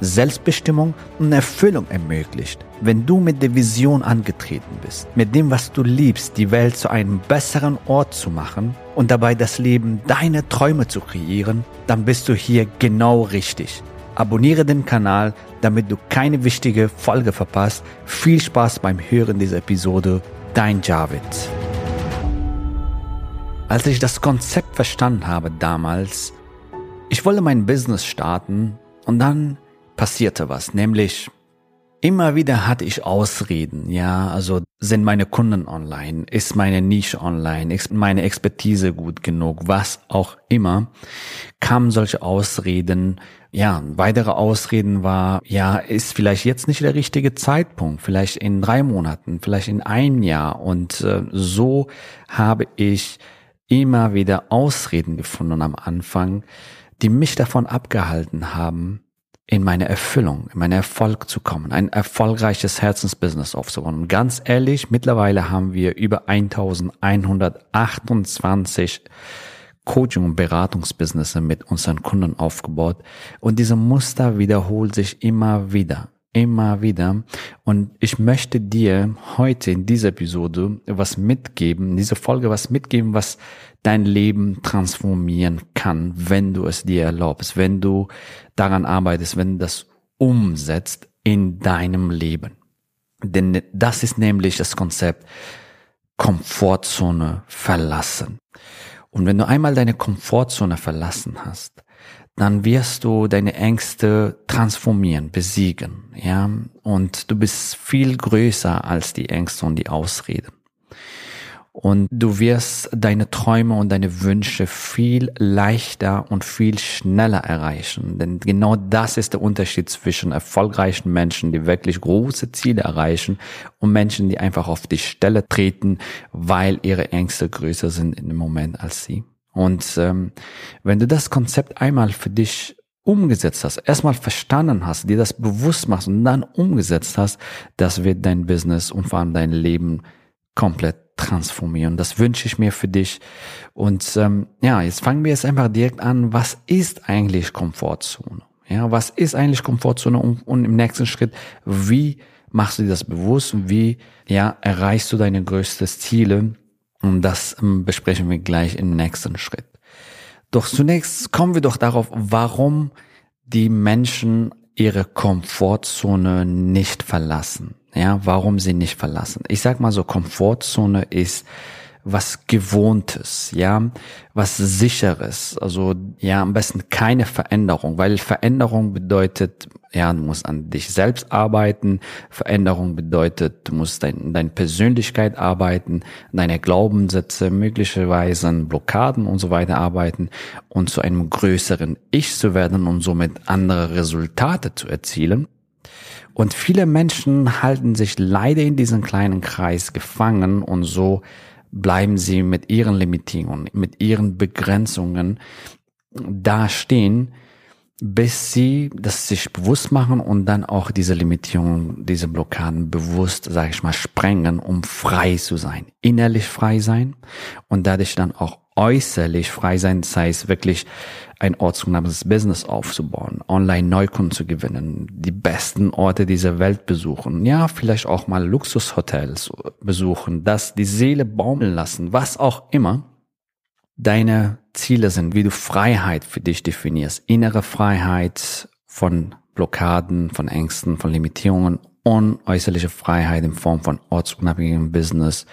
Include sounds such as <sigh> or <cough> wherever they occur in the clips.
Selbstbestimmung und Erfüllung ermöglicht. Wenn du mit der Vision angetreten bist, mit dem, was du liebst, die Welt zu einem besseren Ort zu machen und dabei das Leben deiner Träume zu kreieren, dann bist du hier genau richtig. Abonniere den Kanal, damit du keine wichtige Folge verpasst. Viel Spaß beim Hören dieser Episode. Dein Javid. Als ich das Konzept verstanden habe damals, ich wollte mein Business starten und dann passierte was, nämlich immer wieder hatte ich Ausreden, ja, also sind meine Kunden online, ist meine Nische online, ist meine Expertise gut genug, was auch immer, kamen solche Ausreden, ja, weitere Ausreden war, ja, ist vielleicht jetzt nicht der richtige Zeitpunkt, vielleicht in drei Monaten, vielleicht in einem Jahr. Und äh, so habe ich immer wieder Ausreden gefunden am Anfang, die mich davon abgehalten haben, in meine Erfüllung, in meinen Erfolg zu kommen, ein erfolgreiches Herzensbusiness aufzubauen. Und ganz ehrlich, mittlerweile haben wir über 1128 Coaching- und Beratungsbusiness mit unseren Kunden aufgebaut. Und diese Muster wiederholt sich immer wieder immer wieder. Und ich möchte dir heute in dieser Episode was mitgeben, in dieser Folge was mitgeben, was dein Leben transformieren kann, wenn du es dir erlaubst, wenn du daran arbeitest, wenn du das umsetzt in deinem Leben. Denn das ist nämlich das Konzept Komfortzone verlassen. Und wenn du einmal deine Komfortzone verlassen hast, dann wirst du deine Ängste transformieren, besiegen, ja, und du bist viel größer als die Ängste und die Ausreden. Und du wirst deine Träume und deine Wünsche viel leichter und viel schneller erreichen. Denn genau das ist der Unterschied zwischen erfolgreichen Menschen, die wirklich große Ziele erreichen und Menschen, die einfach auf die Stelle treten, weil ihre Ängste größer sind in dem Moment als sie. Und ähm, wenn du das Konzept einmal für dich umgesetzt hast, erstmal verstanden hast, dir das bewusst machst und dann umgesetzt hast, das wird dein Business und vor allem dein Leben komplett transformieren. Das wünsche ich mir für dich. Und ähm, ja, jetzt fangen wir jetzt einfach direkt an. Was ist eigentlich Komfortzone? Ja, was ist eigentlich Komfortzone? Und, und im nächsten Schritt, wie machst du dir das bewusst wie ja erreichst du deine größten Ziele? Und das ähm, besprechen wir gleich im nächsten Schritt. Doch zunächst kommen wir doch darauf, warum die Menschen ihre Komfortzone nicht verlassen. Ja, warum sie nicht verlassen. Ich sag mal so, Komfortzone ist was Gewohntes, ja, was Sicheres. Also ja, am besten keine Veränderung, weil Veränderung bedeutet, ja, du musst an dich selbst arbeiten. Veränderung bedeutet, du musst dein, deine Persönlichkeit arbeiten, deine Glaubenssätze, möglicherweise an Blockaden und so weiter arbeiten und zu einem größeren Ich zu werden und somit andere Resultate zu erzielen. Und viele Menschen halten sich leider in diesem kleinen Kreis gefangen und so bleiben sie mit ihren Limitierungen, mit ihren Begrenzungen dastehen, bis sie das sich bewusst machen und dann auch diese Limitierungen, diese Blockaden bewusst, sage ich mal, sprengen, um frei zu sein, innerlich frei sein und dadurch dann auch äußerlich frei sein, das heißt wirklich ein ortsunabhängiges Business aufzubauen, online Neukunden zu gewinnen, die besten Orte dieser Welt besuchen, ja, vielleicht auch mal Luxushotels besuchen, das die Seele baumeln lassen, was auch immer deine Ziele sind, wie du Freiheit für dich definierst, innere Freiheit von Blockaden, von Ängsten, von Limitierungen und äußerliche Freiheit in Form von ortsunabhängigem Business,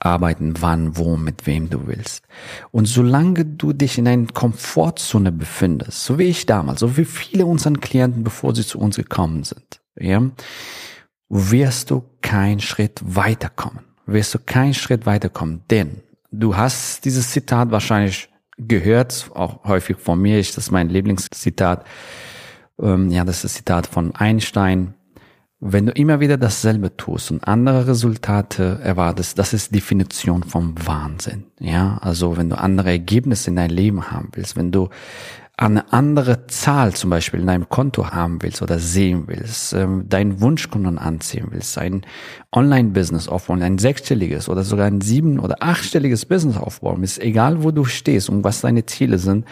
arbeiten, wann, wo, mit wem du willst. Und solange du dich in einer Komfortzone befindest, so wie ich damals, so wie viele unseren Klienten, bevor sie zu uns gekommen sind, ja, wirst du keinen Schritt weiterkommen. Wirst du keinen Schritt weiterkommen, denn du hast dieses Zitat wahrscheinlich gehört, auch häufig von mir, ist das mein Lieblingszitat. Ähm, ja, das ist das Zitat von Einstein. Wenn du immer wieder dasselbe tust und andere Resultate erwartest, das ist Definition vom Wahnsinn. Ja, also wenn du andere Ergebnisse in dein Leben haben willst, wenn du eine andere Zahl zum Beispiel in deinem Konto haben willst oder sehen willst, ähm, deinen Wunschkunden anziehen willst, ein Online-Business aufbauen, ein sechsstelliges oder sogar ein sieben- oder achtstelliges Business aufbauen, ist egal, wo du stehst und was deine Ziele sind,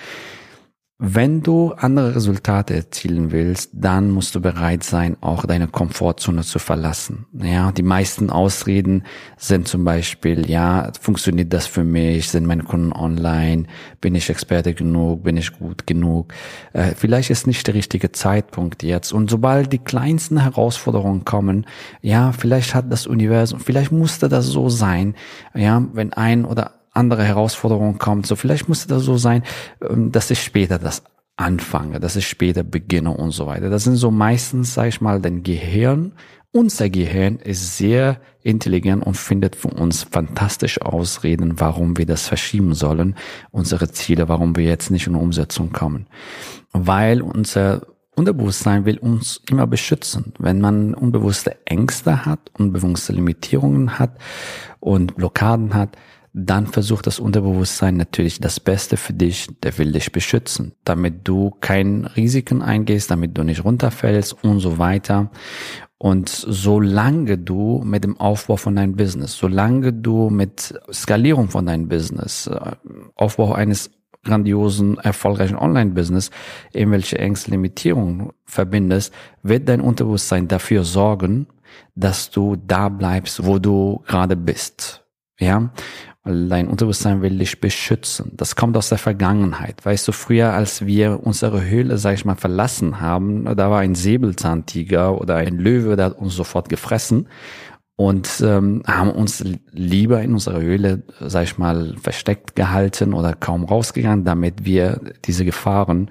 wenn du andere Resultate erzielen willst, dann musst du bereit sein, auch deine Komfortzone zu verlassen. Ja, die meisten Ausreden sind zum Beispiel, ja, funktioniert das für mich? Sind meine Kunden online? Bin ich Experte genug? Bin ich gut genug? Äh, vielleicht ist nicht der richtige Zeitpunkt jetzt. Und sobald die kleinsten Herausforderungen kommen, ja, vielleicht hat das Universum, vielleicht musste das so sein, ja, wenn ein oder andere Herausforderung kommt. So vielleicht muss das so sein, ähm, dass ich später das anfange, dass ich später beginne und so weiter. Das sind so meistens, sag ich mal, dein Gehirn. Unser Gehirn ist sehr intelligent und findet für uns fantastische Ausreden, warum wir das verschieben sollen, unsere Ziele, warum wir jetzt nicht in Umsetzung kommen. Weil unser Unterbewusstsein will uns immer beschützen. Wenn man unbewusste Ängste hat, unbewusste Limitierungen hat und Blockaden hat, dann versucht das Unterbewusstsein natürlich das Beste für dich, der will dich beschützen, damit du kein Risiken eingehst, damit du nicht runterfällst und so weiter. Und solange du mit dem Aufbau von deinem Business, solange du mit Skalierung von deinem Business, äh, Aufbau eines grandiosen, erfolgreichen Online-Business irgendwelche Ängste, Limitierungen verbindest, wird dein Unterbewusstsein dafür sorgen, dass du da bleibst, wo du gerade bist. Ja, dein Unterbewusstsein will dich beschützen. Das kommt aus der Vergangenheit. Weißt du, früher, als wir unsere Höhle, sag ich mal, verlassen haben, da war ein Säbelzahntiger oder ein Löwe, der hat uns sofort gefressen und ähm, haben uns lieber in unserer Höhle, sag ich mal, versteckt gehalten oder kaum rausgegangen, damit wir diese Gefahren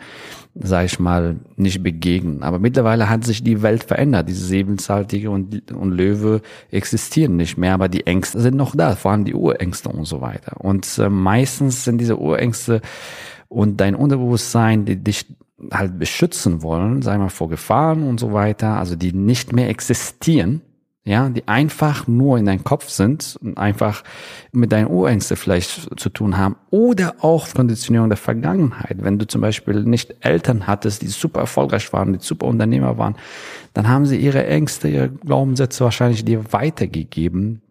sage ich mal, nicht begegnen. Aber mittlerweile hat sich die Welt verändert. Diese Säbelzahntiger und, und Löwe existieren nicht mehr, aber die Ängste sind noch da, vor allem die Urängste und so weiter. Und äh, meistens sind diese Urängste und dein Unterbewusstsein, die dich halt beschützen wollen, sagen wir vor Gefahren und so weiter, also die nicht mehr existieren, ja, die einfach nur in deinem Kopf sind und einfach mit deinen Urängste vielleicht zu tun haben oder auch Konditionierung der Vergangenheit. Wenn du zum Beispiel nicht Eltern hattest, die super erfolgreich waren, die super Unternehmer waren, dann haben sie ihre Ängste, ihre Glaubenssätze wahrscheinlich dir weitergegeben,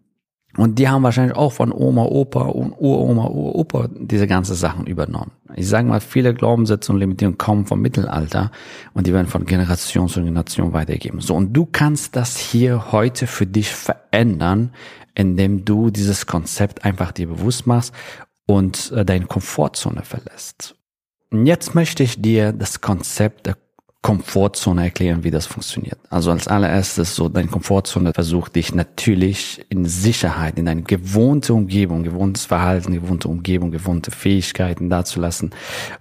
und die haben wahrscheinlich auch von Oma, Opa und Uroma, Uropa diese ganzen Sachen übernommen. Ich sage mal, viele Glaubenssätze und Limitierungen kommen vom Mittelalter und die werden von Generation zu Generation weitergegeben. So, und du kannst das hier heute für dich verändern, indem du dieses Konzept einfach dir bewusst machst und äh, deine Komfortzone verlässt. Und jetzt möchte ich dir das Konzept der Komfortzone erklären, wie das funktioniert. Also als allererstes so deine Komfortzone versucht dich natürlich in Sicherheit, in deine gewohnte Umgebung, gewohntes Verhalten, gewohnte Umgebung, gewohnte Fähigkeiten dazulassen.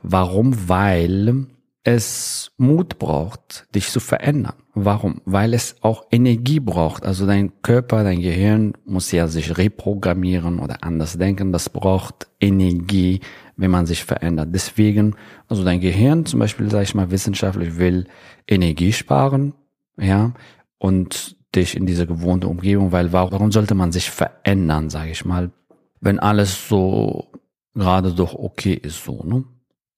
Warum? Weil es Mut braucht, dich zu verändern. Warum? Weil es auch Energie braucht. Also dein Körper, dein Gehirn muss ja sich reprogrammieren oder anders denken. Das braucht Energie, wenn man sich verändert. Deswegen, also dein Gehirn zum Beispiel, sage ich mal, wissenschaftlich will Energie sparen, ja, und dich in diese gewohnte Umgebung, weil warum sollte man sich verändern, sage ich mal, wenn alles so gerade doch okay ist, so, ne?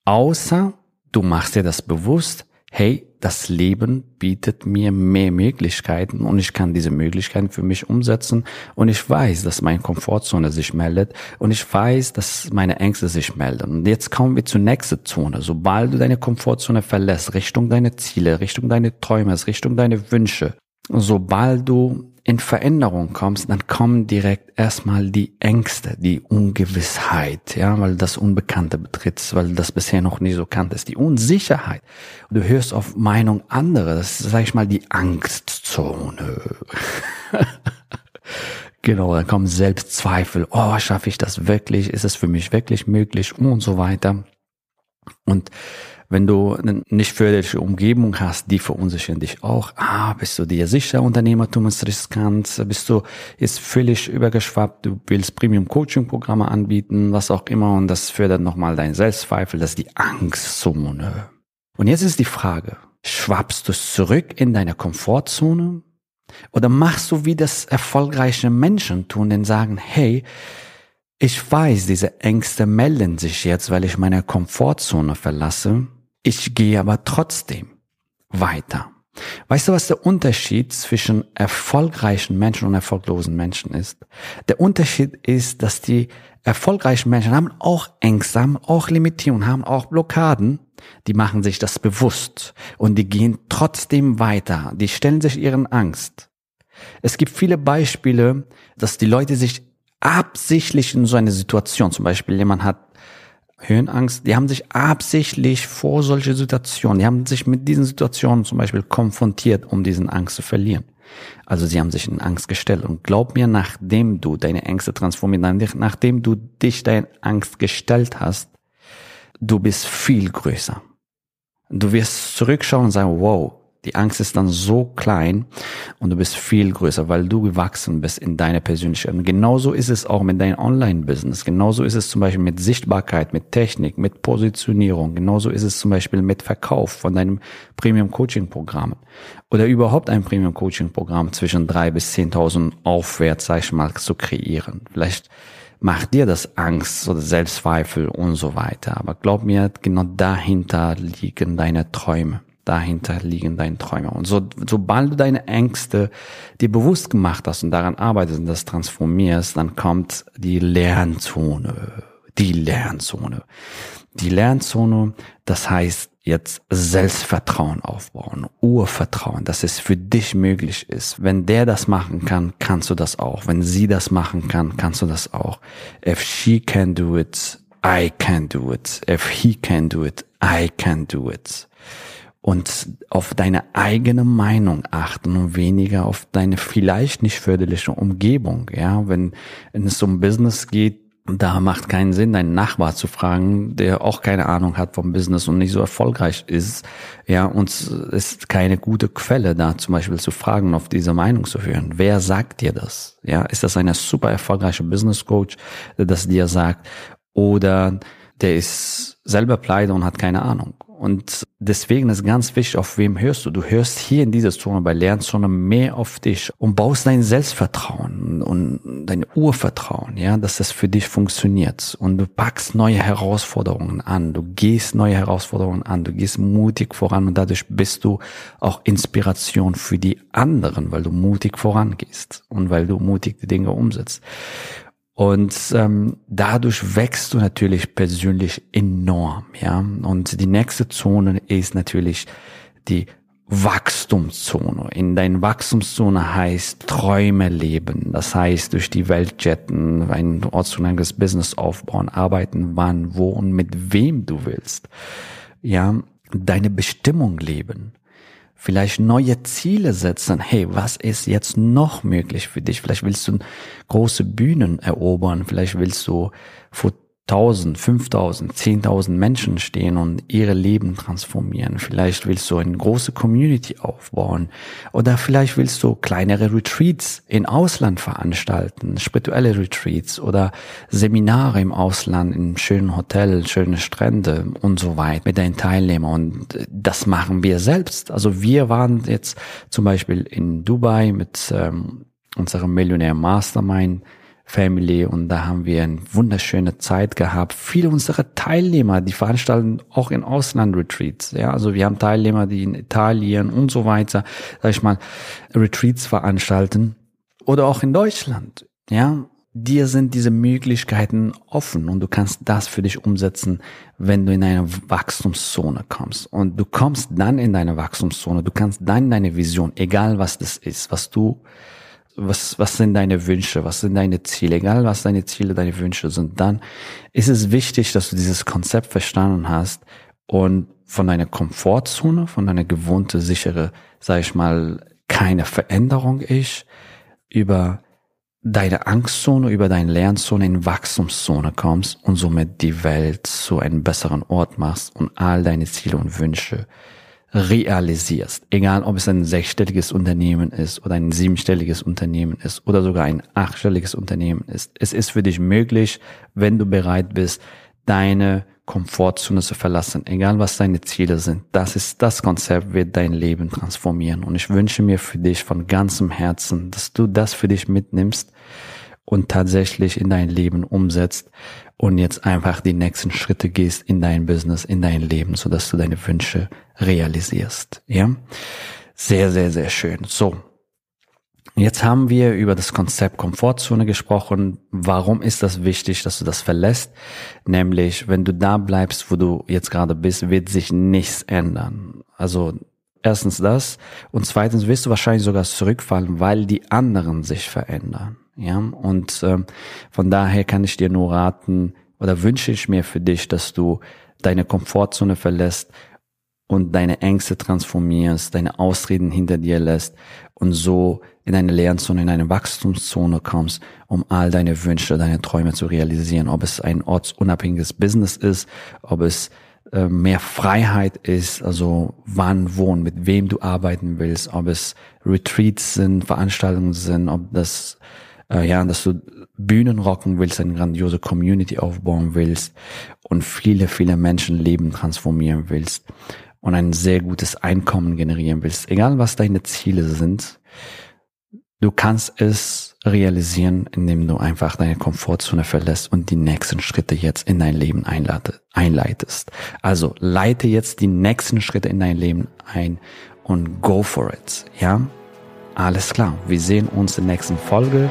Außer du machst dir das bewusst, hey, das Leben bietet mir mehr Möglichkeiten und ich kann diese Möglichkeiten für mich umsetzen und ich weiß, dass meine Komfortzone sich meldet und ich weiß, dass meine Ängste sich melden. Und jetzt kommen wir zur nächsten Zone. Sobald du deine Komfortzone verlässt, Richtung deine Ziele, Richtung deine Träume, Richtung deine Wünsche, sobald du in Veränderung kommst, dann kommen direkt erstmal die Ängste, die Ungewissheit, ja, weil das Unbekannte betritt, weil das bisher noch nie so kanntest, die Unsicherheit. Du hörst auf Meinung anderer, das ist, sag ich mal, die Angstzone. <laughs> genau, dann kommen Selbstzweifel, oh, schaffe ich das wirklich, ist es für mich wirklich möglich und so weiter. Und wenn du nicht förderliche Umgebung hast, die verunsichern dich auch. Ah, bist du dir sicher, Unternehmertum ist riskant? Bist du jetzt völlig übergeschwappt? Du willst Premium-Coaching-Programme anbieten, was auch immer. Und das fördert nochmal deinen Selbstzweifel. Das ist die Angstzone. Und jetzt ist die Frage, schwappst du zurück in deine Komfortzone? Oder machst du, wie das erfolgreiche Menschen tun, denn sagen, hey, ich weiß, diese Ängste melden sich jetzt, weil ich meine Komfortzone verlasse. Ich gehe aber trotzdem weiter. Weißt du, was der Unterschied zwischen erfolgreichen Menschen und erfolglosen Menschen ist? Der Unterschied ist, dass die erfolgreichen Menschen haben auch Ängste, haben auch Limitierungen, haben auch Blockaden. Die machen sich das bewusst und die gehen trotzdem weiter. Die stellen sich ihren Angst. Es gibt viele Beispiele, dass die Leute sich absichtlich in so eine Situation, zum Beispiel jemand hat Höhenangst, die haben sich absichtlich vor solche Situationen, die haben sich mit diesen Situationen zum Beispiel konfrontiert, um diesen Angst zu verlieren. Also sie haben sich in Angst gestellt. Und glaub mir, nachdem du deine Ängste transformierst, nachdem du dich deine Angst gestellt hast, du bist viel größer. Du wirst zurückschauen und sagen, wow, die Angst ist dann so klein und du bist viel größer, weil du gewachsen bist in deiner Persönlichkeit. Und genauso ist es auch mit deinem Online-Business. Genauso ist es zum Beispiel mit Sichtbarkeit, mit Technik, mit Positionierung. Genauso ist es zum Beispiel mit Verkauf von deinem Premium-Coaching-Programm oder überhaupt ein Premium-Coaching-Programm zwischen drei bis zehntausend aufwärts, sag ich mal, zu kreieren. Vielleicht macht dir das Angst oder Selbstzweifel und so weiter. Aber glaub mir, genau dahinter liegen deine Träume dahinter liegen deine Träume. Und so, sobald du deine Ängste dir bewusst gemacht hast und daran arbeitest und das transformierst, dann kommt die Lernzone. Die Lernzone. Die Lernzone, das heißt jetzt Selbstvertrauen aufbauen, Urvertrauen, dass es für dich möglich ist. Wenn der das machen kann, kannst du das auch. Wenn sie das machen kann, kannst du das auch. If she can do it, I can do it. If he can do it, I can do it und auf deine eigene Meinung achten und weniger auf deine vielleicht nicht förderliche Umgebung. Ja, wenn, wenn es um Business geht, da macht keinen Sinn, deinen Nachbar zu fragen, der auch keine Ahnung hat vom Business und nicht so erfolgreich ist. Ja, und es ist keine gute Quelle da, zum Beispiel zu fragen, auf diese Meinung zu hören. Wer sagt dir das? Ja, ist das eine super erfolgreiche Business Coach, der das dir sagt? Oder der ist selber pleite und hat keine Ahnung. Und deswegen ist ganz wichtig, auf wem hörst du. Du hörst hier in dieser Zone bei Lernzone mehr auf dich und baust dein Selbstvertrauen und dein Urvertrauen, ja, dass das für dich funktioniert. Und du packst neue Herausforderungen an. Du gehst neue Herausforderungen an. Du gehst mutig voran und dadurch bist du auch Inspiration für die anderen, weil du mutig vorangehst und weil du mutig die Dinge umsetzt. Und ähm, dadurch wächst du natürlich persönlich enorm, ja. Und die nächste Zone ist natürlich die Wachstumszone. In deiner Wachstumszone heißt Träume leben. Das heißt, durch die Welt jetten, ein ortsunabhängiges Business aufbauen, arbeiten, wann, wo und mit wem du willst. Ja, deine Bestimmung leben vielleicht neue Ziele setzen. Hey, was ist jetzt noch möglich für dich? Vielleicht willst du große Bühnen erobern. Vielleicht willst du vor 1000, 5000, 10.000 Menschen stehen und ihre Leben transformieren. Vielleicht willst du eine große Community aufbauen oder vielleicht willst du kleinere Retreats in Ausland veranstalten, spirituelle Retreats oder Seminare im Ausland in schönen Hotels, schöne Strände und so weiter mit deinen Teilnehmern. Und das machen wir selbst. Also wir waren jetzt zum Beispiel in Dubai mit ähm, unserem Millionär Mastermind Family und da haben wir eine wunderschöne Zeit gehabt. Viele unserer Teilnehmer, die veranstalten auch in Ausland-Retreats. Ja, also wir haben Teilnehmer, die in Italien und so weiter, sag ich mal, Retreats veranstalten oder auch in Deutschland. Ja, dir sind diese Möglichkeiten offen und du kannst das für dich umsetzen, wenn du in eine Wachstumszone kommst. Und du kommst dann in deine Wachstumszone, du kannst dann deine Vision, egal was das ist, was du was, was sind deine Wünsche, was sind deine Ziele, egal was deine Ziele, deine Wünsche sind, dann ist es wichtig, dass du dieses Konzept verstanden hast und von deiner Komfortzone, von deiner gewohnte, sichere, sag ich mal, keine Veränderung ist, über deine Angstzone, über deine Lernzone in Wachstumszone kommst und somit die Welt zu einem besseren Ort machst und all deine Ziele und Wünsche realisierst, egal ob es ein sechsstelliges Unternehmen ist oder ein siebenstelliges Unternehmen ist oder sogar ein achtstelliges Unternehmen ist. Es ist für dich möglich, wenn du bereit bist, deine Komfortzone zu verlassen, egal was deine Ziele sind. Das ist das Konzept, wird dein Leben transformieren. Und ich wünsche mir für dich von ganzem Herzen, dass du das für dich mitnimmst und tatsächlich in dein Leben umsetzt und jetzt einfach die nächsten Schritte gehst in dein Business, in dein Leben, so dass du deine Wünsche realisierst. Ja, sehr, sehr, sehr schön. So. Jetzt haben wir über das Konzept Komfortzone gesprochen. Warum ist das wichtig, dass du das verlässt? Nämlich, wenn du da bleibst, wo du jetzt gerade bist, wird sich nichts ändern. Also erstens das und zweitens wirst du wahrscheinlich sogar zurückfallen, weil die anderen sich verändern. Ja, und äh, von daher kann ich dir nur raten oder wünsche ich mir für dich, dass du deine Komfortzone verlässt und deine Ängste transformierst, deine Ausreden hinter dir lässt und so in eine Lernzone, in eine Wachstumszone kommst, um all deine Wünsche, deine Träume zu realisieren. Ob es ein ortsunabhängiges Business ist, ob es äh, mehr Freiheit ist, also wann, wo und mit wem du arbeiten willst, ob es Retreats sind, Veranstaltungen sind, ob das äh, ja, dass du Bühnen rocken willst, eine grandiose Community aufbauen willst und viele, viele Menschenleben transformieren willst und ein sehr gutes Einkommen generieren willst, egal was deine Ziele sind, du kannst es realisieren, indem du einfach deine Komfortzone verlässt und die nächsten Schritte jetzt in dein Leben einleitest. Also leite jetzt die nächsten Schritte in dein Leben ein und go for it, ja? Alles klar, wir sehen uns in der nächsten Folge.